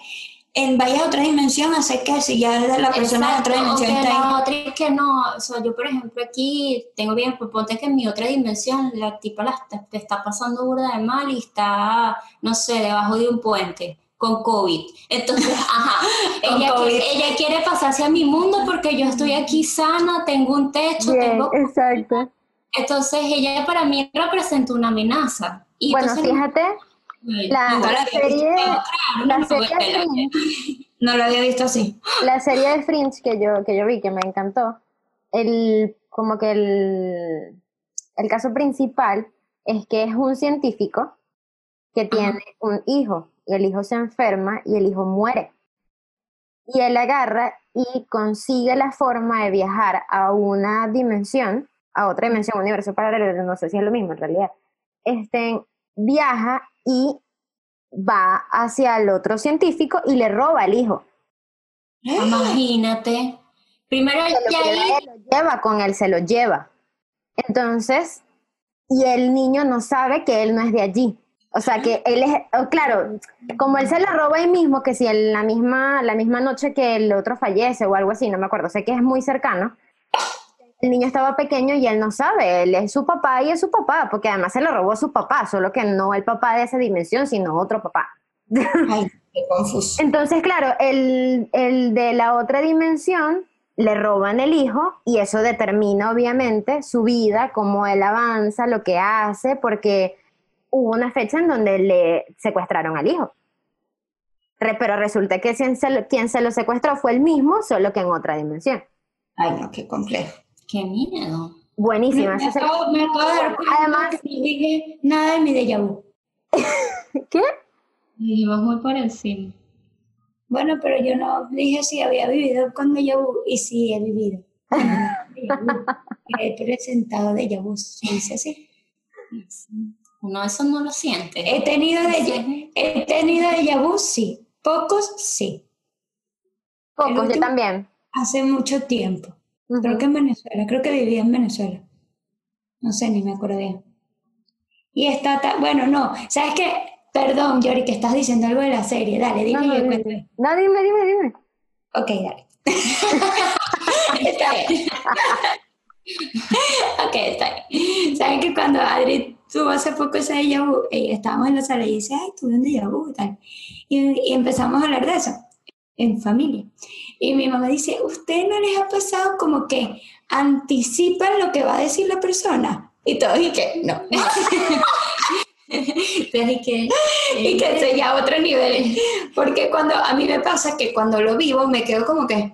en vayas a otra dimensión hace que si ya la persona de otra dimensión está ahí. la otra es que no, o sea, yo por ejemplo aquí tengo bien, pues ponte que en mi otra dimensión la tipa la está, te está pasando burda de mal y está, no sé, debajo de un puente con COVID. Entonces, ajá, ella, COVID. qui- ella quiere pasarse a mi mundo porque yo estoy aquí sana, tengo un techo, Bien, tengo... exacto. Entonces ella para mí representa una amenaza. Y Bueno, entonces, fíjate, la, la serie, la serie bueno, Grimm, No lo había visto así. La serie de Fringe que yo, que yo vi, que me encantó, el, como que el, el caso principal es que es un científico que tiene un hijo y el hijo se enferma y el hijo muere. Y él agarra y consigue la forma de viajar a una dimensión, a otra dimensión, un universo paralelo, no sé si es lo mismo en realidad. Este, viaja y va hacia el otro científico y le roba al hijo. Imagínate. Primero Se lo, ya lleva, él, lo lleva con él, se lo lleva. Entonces, y el niño no sabe que él no es de allí. O sea, que él es, oh, claro, como él se lo roba ahí mismo, que si en la misma, la misma noche que el otro fallece o algo así, no me acuerdo, sé que es muy cercano. El niño estaba pequeño y él no sabe, él es su papá y es su papá, porque además se lo robó su papá, solo que no el papá de esa dimensión, sino otro papá. Ay, qué confuso. Entonces, claro, el, el de la otra dimensión le roban el hijo y eso determina obviamente su vida, cómo él avanza, lo que hace, porque hubo una fecha en donde le secuestraron al hijo. Re- Pero resulta que quien se, lo, quien se lo secuestró fue el mismo, solo que en otra dimensión. Ay, no, qué complejo. Qué miedo. Buenísima. Me, esa acabo, me acabo de dar cuenta Además- que no dije nada de mi déjà vu. ¿Qué? Vivimos muy por encima. Bueno, pero yo no dije si había vivido con déjà vu y sí he vivido. He presentado déjà vu, se dice así. Uno eso no lo siente. He tenido déjà, he tenido déjà vu, sí. Pocos, sí. Pocos, yo también. Hace mucho tiempo. Creo que en Venezuela, creo que vivía en Venezuela. No sé, ni me acuerdo bien. Y está, ta- bueno, no, ¿sabes qué? Perdón, Yori, que estás diciendo algo de la serie. Dale, dime No, no, cuento. no, dime, dime, dime. Ok, dale. está bien. ok, está bien. ¿Saben que cuando Adri tuvo hace poco ese déjà vu, eh, estábamos en la sala y dice, ay, tuve un déjà vu y tal. Y, y empezamos a hablar de eso en familia. Y mi mamá dice, ¿usted no les ha pasado como que anticipan lo que va a decir la persona? Y todos, y que no. Entonces, que, y que ese ya otro nivel. Porque cuando a mí me pasa que cuando lo vivo me quedo como que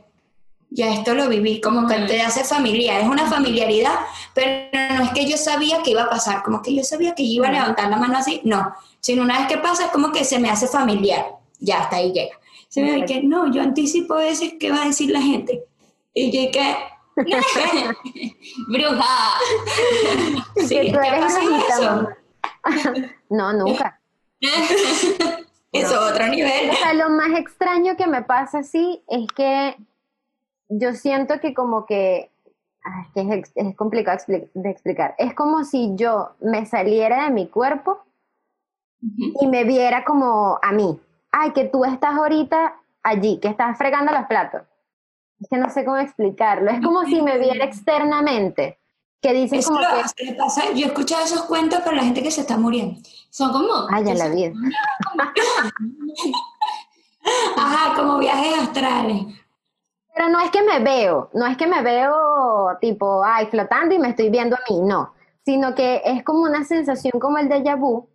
ya esto lo viví, como que te hace familiar, es una familiaridad, pero no es que yo sabía que iba a pasar, como que yo sabía que iba a levantar la mano así, no, sino una vez que pasa es como que se me hace familiar, ya hasta ahí llega. Se me ve que no, yo anticipo ese que va a decir la gente. Y yo que, bruja. sí, Que tú ¿te eres mamá. no, nunca. Eso, otro nivel. O sea, lo más extraño que me pasa así es que yo siento que como que, ah, es, que es, complicado expli- de explicar, es como si yo me saliera de mi cuerpo y me viera como a mí. Ay, que tú estás ahorita allí, que estás fregando los platos. Es que no sé cómo explicarlo. Es como si me viera externamente. Que dicen Eso como lo- que, pasa- yo he escuchado esos cuentos para la gente que se está muriendo. Son como. ay, ya la vida. Ajá, como viajes astrales. Pero no es que me veo, no es que me veo tipo, ay, flotando y me estoy viendo a mí, no, sino que es como una sensación como el déjà vu,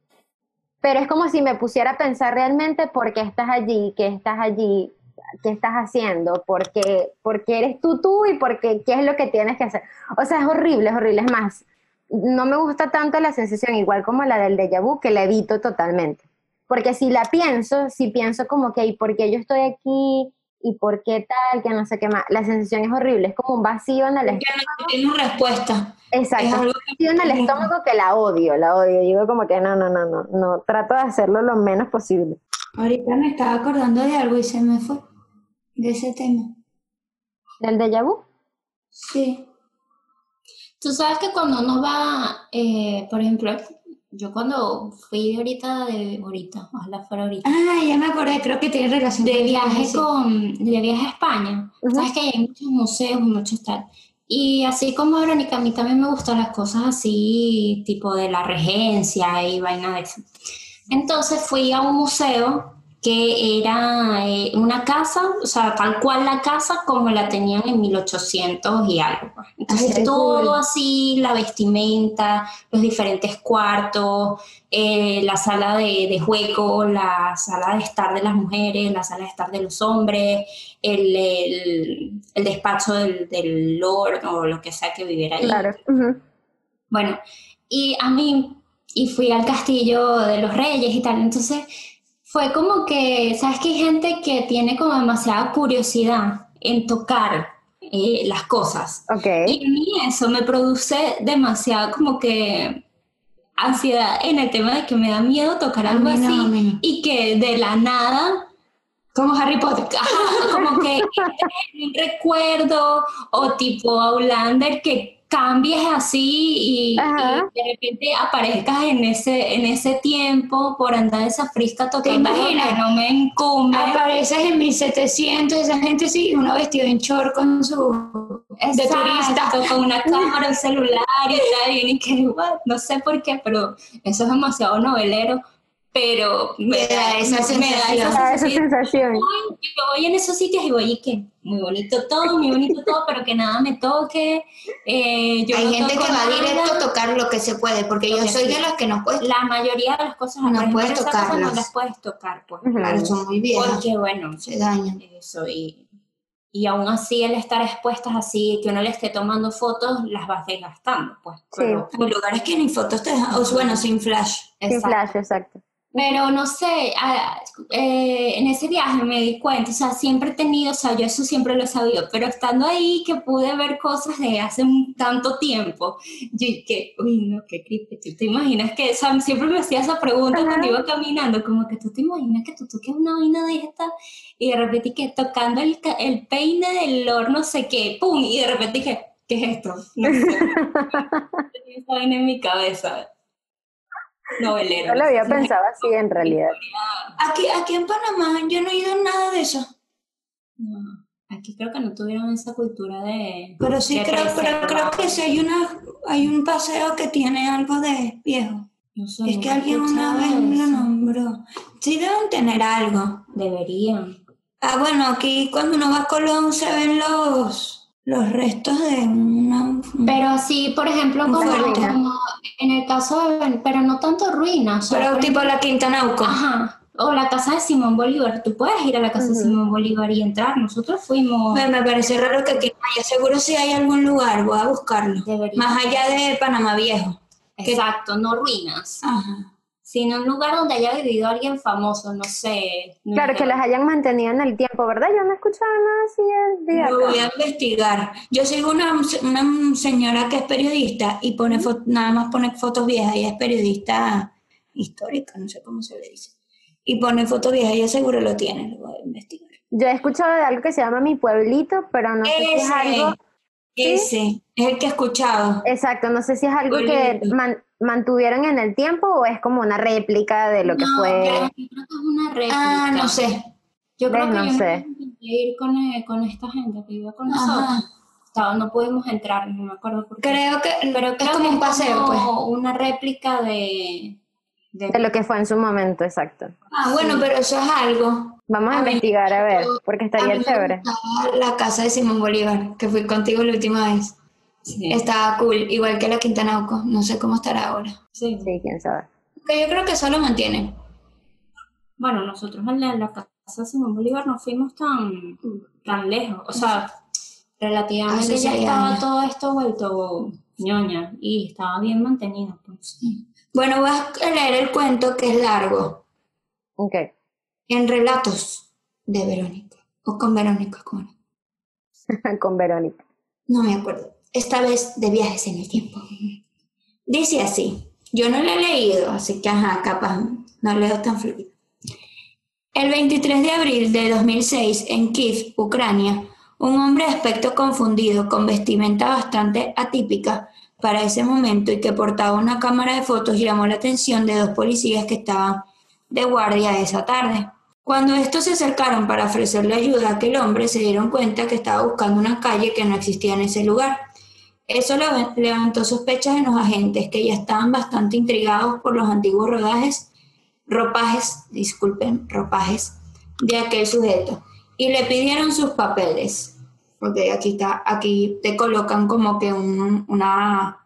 pero es como si me pusiera a pensar realmente por qué estás allí, qué estás allí, qué estás haciendo, por qué, eres tú tú y por qué, qué es lo que tienes que hacer. O sea, es horrible, es horrible, es más, no me gusta tanto la sensación, igual como la del déjà vu, que la evito totalmente. Porque si la pienso, si pienso como que, ¿y por qué yo estoy aquí? ¿Y por qué tal? Que no sé qué más. La sensación es horrible, es como un vacío en el estómago. no tiene respuesta. Exacto, es un vacío en el estómago que la odio, la odio. Digo como que no, no, no, no, no, trato de hacerlo lo menos posible. Ahorita me estaba acordando de algo y se me fue. De ese tema. ¿Del déjà vu? Sí. Tú sabes que cuando uno va, eh, por ejemplo, yo cuando fui ahorita, de ahorita, ojalá fuera ahorita, Ah, ya me acordé, creo que tiene relación de con viaje con, de viaje a España, Ujú. sabes que hay muchos museos, muchos tal. Y así como Verónica, a mí también me gustan las cosas así, tipo de la regencia y vaina de eso. Entonces fui a un museo que era eh, una casa, o sea, tal cual la casa como la tenían en 1800 y algo. Entonces todo cool. así, la vestimenta, los diferentes cuartos, eh, la sala de, de juego, la sala de estar de las mujeres, la sala de estar de los hombres, el, el- el despacho del, del lord o lo que sea que viviera ahí. Claro. ujú. Bueno, y a mí, y fui al castillo de los reyes y tal, entonces fue como que, ¿sabes que hay gente que tiene como demasiada curiosidad en tocar eh, las cosas? Ok. Y a mí eso me produce demasiado como que ansiedad en el tema de que me da miedo tocar A algo no, así no. y que de la nada Como Harry Potter. Ajá, como que un recuerdo o tipo Outlander que cambies así y, de repente aparezcas en ese, en ese tiempo por andar esa frisca tocando imaginas? que no me incumbe. Apareces en 1700, esa gente sí, uno vestido en short con su... de turista. Exacto, con una cámara, un celular y tal, y que, "What?". no sé por qué, pero eso es demasiado novelero, pero me da esa me da sensación. Esa sensación. sensación. Voy- yo voy en esos sitios y voy y que muy bonito todo, muy bonito todo, pero que nada me toque. eh, yo Hay no gente que va nada. directo a tocar lo que se puede, porque yo Lo soy sí. de las que no puedes La mayoría de las cosas No puedes cosas no las puedes tocar, pues. Claro, son muy viejas, Porque bueno, se dañan. eso y, y aún así el estar expuestas así, que uno le esté tomando fotos, las vas desgastando, pues. Pero, Hay lugares que ni fotos te dejan, bueno, sin flash. Sin exacto. flash, exacto. Pero no sé, ah, eh, en ese viaje me di cuenta, o sea, siempre he tenido, o sea, yo eso siempre lo he sabido, pero estando ahí que pude ver cosas de hace un- tanto tiempo, yo que, uy, no, qué creepy, ¿tú te imaginas que, o sea, siempre me hacía esa pregunta Ajá. cuando iba caminando, como que tú te imaginas que tú toques una vaina de esta y de repente que tocando el, el peine del lord no sé qué, pum, y de repente que, ¿qué es esto? No sé. Esa vaina en mi cabeza. Novelero. No lo había pensado así en realidad. Aquí, aquí en Panamá yo no he ido a nada de eso. No, aquí creo que no tuvieron esa cultura de... Pero sí de creo, pero creo que sí hay una, hay un paseo que tiene algo de viejo. No sé, Es que alguien una vez me lo eso. nombró. Sí deben tener algo. Deberían. Ah, bueno, aquí cuando uno va a Colón se ven los, los restos de una... Pero sí, por ejemplo, como, en el caso de... Pero no tanto ruinas. Pero tipo la Quinta Nauco. Ajá. O la casa de Simón Bolívar. Tú puedes ir a la casa de. Simón Bolívar y entrar. Nosotros fuimos... Me, me parece raro que aquí no haya. Seguro si hay algún lugar, voy a buscarlo. Debería. Más allá de Panamá Viejo. que- Exacto, no ruinas. Ajá. Sino un lugar donde haya vivido alguien famoso, no sé. no Claro, que las hayan mantenido en el tiempo, ¿verdad? Yo no he escuchado nada así de- de Lo voy a investigar. Yo sigo una, una señora que es periodista y pone fo- nada más pone fotos viejas. Ella es periodista histórica, no sé cómo se le dice. Y pone fotos viejas, ella seguro lo tiene, lo voy a investigar. Yo he escuchado de algo que se llama Mi Pueblito, pero no sé si es algo... ese, es el que he escuchado. Exacto, no sé si es algo que man- mantuvieron en el tiempo o es como una réplica de lo que fue... yo creo que es una réplica. Ah, no sé. Yo creo que No yo sé. ir con, eh, con esta gente que iba con nosotros. No pudimos entrar, no me acuerdo por qué. Creo que Pero es creo como que un paseo, pues. como una réplica de... de- De lo que fue en su momento, exacto. Ah, bueno, pero eso es algo. Vamos a, A mí- investigar a ver, porque A estaría mí me chévere. la casa de Simón Bolívar, que fui contigo la última vez. Sí, Estaba cool, igual que la Quinta Nauco. No sé cómo estará ahora. sí. Sí, quién sabe. Que yo creo que eso lo mantienen. Bueno, nosotros en la, en la casa de Simón Bolívar no fuimos tan, tan lejos. O sea, relativamente ya estaba años. todo esto vuelto ñoña y estaba bien mantenido. Pues. Bueno, voy a leer el cuento que es largo. Ok. En relatos de Verónica. O con Verónica, ¿cómo no? Con Verónica. No me acuerdo. Esta vez de viajes en el tiempo. Dice así. Yo no lo he leído, así que ajá, capaz no leo tan fluido. El 23 de abril de 2006, en Kiev, Ucrania, un hombre de aspecto confundido, con vestimenta bastante atípica para ese momento y que portaba una cámara de fotos, llamó la atención de dos policías que estaban de guardia esa tarde. Cuando estos se acercaron para ofrecerle ayuda a aquel hombre, se dieron cuenta que estaba buscando una calle que no existía en ese lugar. Eso lev- levantó sospechas en los agentes, que ya estaban bastante intrigados por los antiguos rodajes ropajes, disculpen, ropajes de aquel sujeto y le pidieron sus papeles. Porque aquí está, aquí te colocan como que una,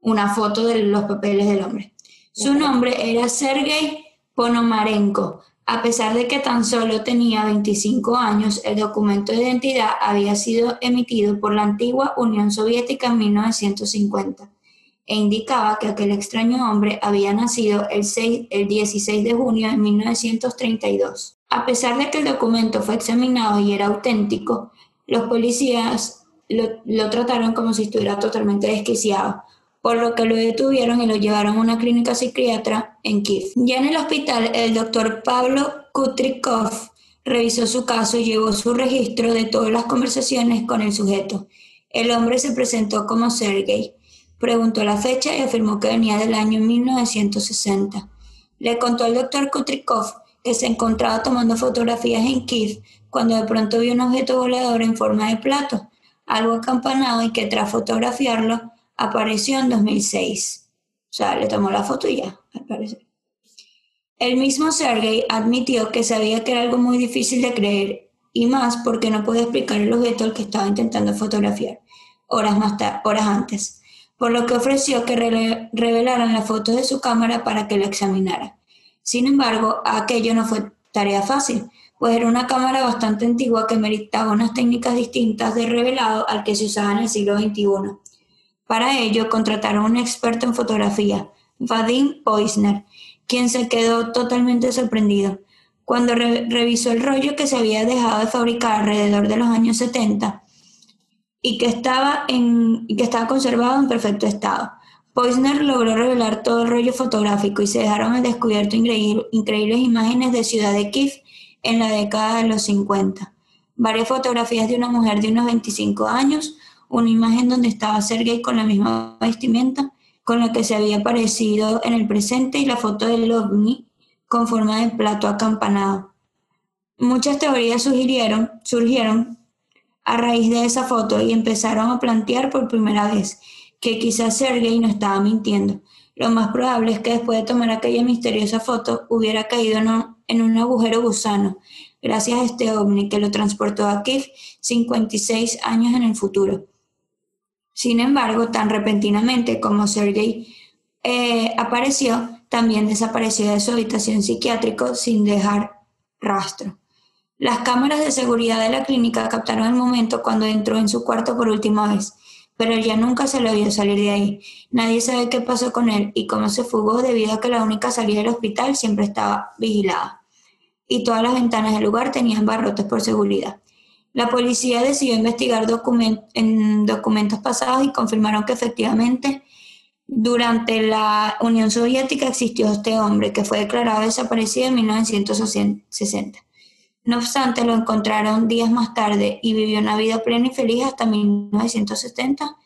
una foto de los papeles del hombre. Su nombre era Sergei Ponomarenko. A pesar de que tan solo tenía 25 años, el documento de identidad había sido emitido por la antigua Unión Soviética en 1950 e indicaba que aquel extraño hombre había nacido el, 6, el 16 de junio de 1932. A pesar de que el documento fue examinado y era auténtico, los policías lo, trataron como si estuviera totalmente desquiciado, por lo que lo detuvieron y lo llevaron a una clínica psiquiatra en Kiev. Ya en el hospital, el doctor Pablo Kutrikov revisó su caso y llevó su registro de todas las conversaciones con el sujeto. El hombre se presentó como Sergei, preguntó la fecha y afirmó que venía del año 1960. Le contó al doctor Kutrikov que se encontraba tomando fotografías en Kiev cuando de pronto vio un objeto volador en forma de plato, algo acampanado y que tras fotografiarlo apareció en 2006. O sea, le tomó la foto y ya, al parecer. El mismo Sergei admitió que sabía que era algo muy difícil de creer, y más porque no podía explicar el objeto al que estaba intentando fotografiar, horas, más horas antes por lo que ofreció que revelaran las fotos de su cámara para que la examinara. Sin embargo, aquello no fue tarea fácil, pues era una cámara bastante antigua que meritaba unas técnicas distintas de revelado al que se usaba en el siglo XXI. Para ello, contrataron a un experto en fotografía, Vadim Poisner, quien se quedó totalmente sorprendido. Cuando revisó el rollo que se había dejado de fabricar alrededor de los años 70, y que estaba, en, que estaba conservado en perfecto estado. Poisner logró revelar todo el rollo fotográfico y se dejaron al descubierto increíbles imágenes de Ciudad de Kiev en la década de los 50. Varias fotografías de una mujer de unos 25 años, una imagen donde estaba Sergei con la misma vestimenta con la que se había aparecido en el presente y la foto del ovni con forma de plato acampanado. Muchas teorías surgieron, surgieron a raíz de esa foto y empezaron a plantear por primera vez que quizás Sergei no estaba mintiendo. Lo más probable es que después de tomar aquella misteriosa foto hubiera caído en un agujero gusano, gracias a este ovni que lo transportó a Kiev 56 años en el futuro. Sin embargo, tan repentinamente como Sergei eh, apareció, también desapareció de su habitación psiquiátrico sin dejar rastro. Las cámaras de seguridad de la clínica captaron el momento cuando entró en su cuarto por última vez, pero ya nunca se le vio salir de ahí. Nadie sabe qué pasó con él y cómo se fugó debido a que la única salida del hospital siempre estaba vigilada. Y todas las ventanas del lugar tenían barrotes por seguridad. La policía decidió investigar en documentos pasados y confirmaron que efectivamente durante la Unión Soviética existió este hombre que fue declarado desaparecido en 1960. No obstante, lo encontraron días más tarde y vivió una vida plena y feliz hasta 1970,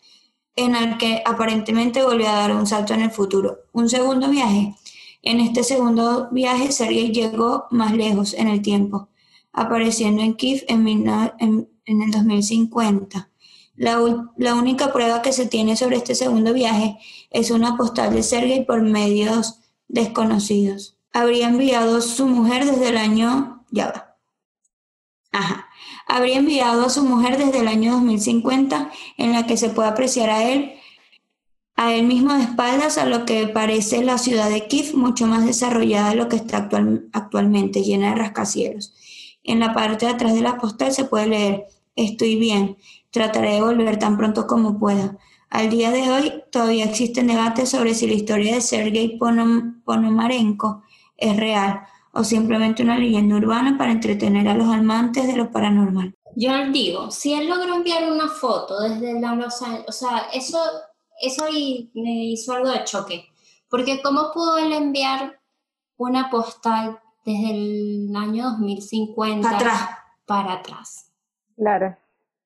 en el que aparentemente volvió a dar un salto en el futuro. Un segundo viaje. En este segundo viaje, Sergei llegó más lejos en el tiempo, apareciendo en Kiev en, el 2050. La, la, única prueba que se tiene sobre este segundo viaje es una postal de Sergei por medios desconocidos. Habría enviado su mujer desde el año... Ya va Ajá. Habría enviado a su mujer desde el año 2050, en la que se puede apreciar a él, a él mismo de espaldas a lo que parece la ciudad de Kiev, mucho más desarrollada de lo que está actualmente, llena de rascacielos. En la parte de atrás de la postal se puede leer, estoy bien, trataré de volver tan pronto como pueda. Al día de hoy todavía existen debates sobre si la historia de Sergei Ponomarenko es real o simplemente una leyenda urbana para entretener a los amantes de lo paranormal. Yo digo, si él logró enviar una foto desde la o sea, eso, eso ahí me hizo algo de choque, porque ¿cómo pudo él enviar una postal desde el año 2050 para atrás? Para atrás. Claro.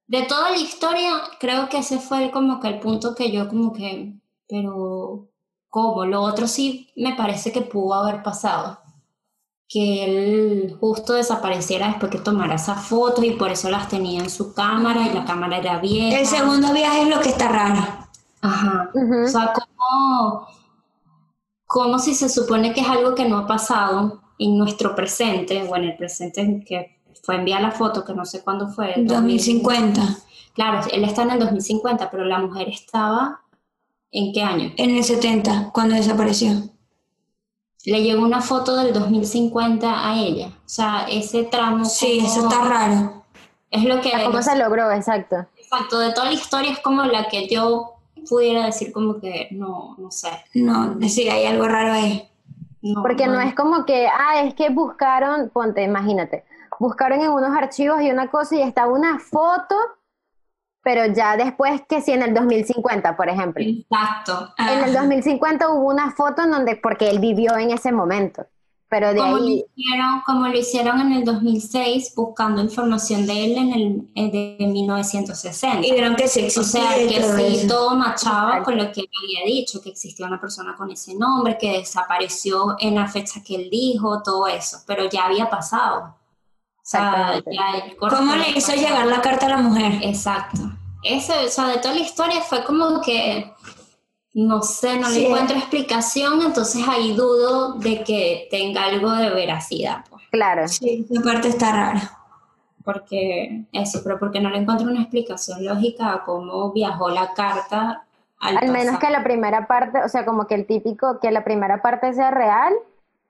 De toda la historia, creo que ese fue como que el punto que yo como que, pero ¿cómo? Lo otro sí me parece que pudo haber pasado que él justo desapareciera después que tomara esas fotos y por eso las tenía en su cámara y la cámara era vieja. El segundo viaje es lo que está raro. Ajá. O sea, como si se supone que es algo que no ha pasado en nuestro presente, o en el presente que fue enviar la foto, que no sé cuándo fue. 2050. Claro, él está en el 2050, pero la mujer estaba ¿en qué año? En el 70, cuando desapareció. Le llegó una foto del 2050 a ella. O sea, ese tramo. Sí, eso está raro. Es lo que. ¿Cómo se logró? Exacto. Exacto, de toda la historia es como la que yo pudiera decir como que no, no sé. No, decir, hay algo raro ahí. Porque no. es como que, ah, es que buscaron, ponte, imagínate, buscaron en unos archivos y una cosa y está una foto, pero ya después que si en el 2050, por ejemplo. Exacto. En el 2050 hubo una foto en donde, porque él vivió en ese momento. Pero de como ahí... Lo hicieron, como lo hicieron en el 2006, buscando información de él en el de 1960. Y vieron que sí O sea, que sí, todo machaba con lo que él había dicho, que existía una persona con ese nombre, que desapareció en la fecha que él dijo, todo eso, pero ya había pasado. O sea, ya ¿Cómo le hizo llegar la carta a la mujer? Exacto. Eso, o sea, de toda la historia fue como que no sé, no le encuentro explicación, entonces ahí dudo de que tenga algo de veracidad. Pues. Claro. Sí, esa parte está rara. Porque eso, pero porque no le encuentro una explicación lógica a cómo viajó la carta. Al, al menos que la primera parte, o sea, como que el típico, que la primera parte sea real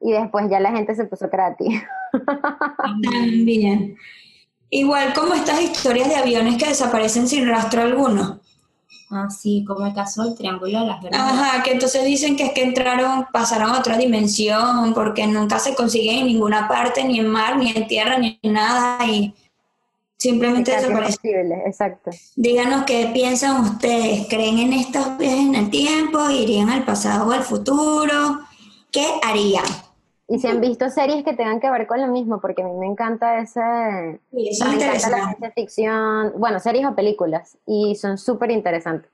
y después ya la gente se puso creativa. También. Igual como estas historias de aviones que desaparecen sin rastro alguno. Así como el caso del Triángulo de las Bermudas. Ajá, que entonces dicen que es que entraron, pasaron a otra dimensión, porque nunca se consiguen en ninguna parte, ni en mar, ni en tierra, ni en nada, y simplemente desaparecen. Exacto. Díganos qué piensan ustedes, ¿creen en estos viajes en el tiempo? ¿Irían al pasado o al futuro? ¿Qué harían? Y si han visto series que tengan que ver con lo mismo, porque a mí me encanta ese... Sí, me encanta la ciencia ficción, bueno, series o películas, y son súper interesantes.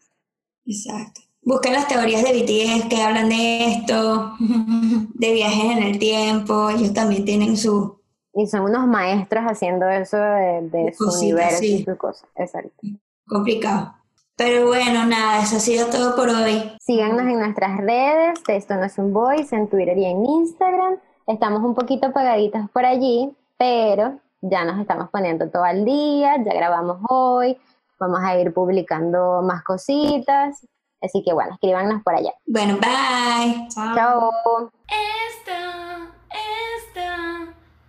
Exacto. Busquen las teorías de BTS que hablan de esto, de viajes en el tiempo, ellos también tienen su... Y son unos maestros haciendo eso de, de su universo sí. y su cosa. Exacto. complicado. Pero bueno, nada, eso ha sido todo por hoy. Síganos en nuestras redes, de Esto No es un Voice, en Twitter y en Instagram. Estamos un poquito pegaditas por allí, pero ya nos estamos poniendo todo al día, ya grabamos hoy, vamos a ir publicando más cositas. Así que bueno, escríbanos por allá. Bueno, bye. Chao. Esto, esto,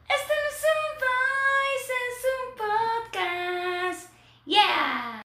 esto no es un voice, es un podcast. Yeah.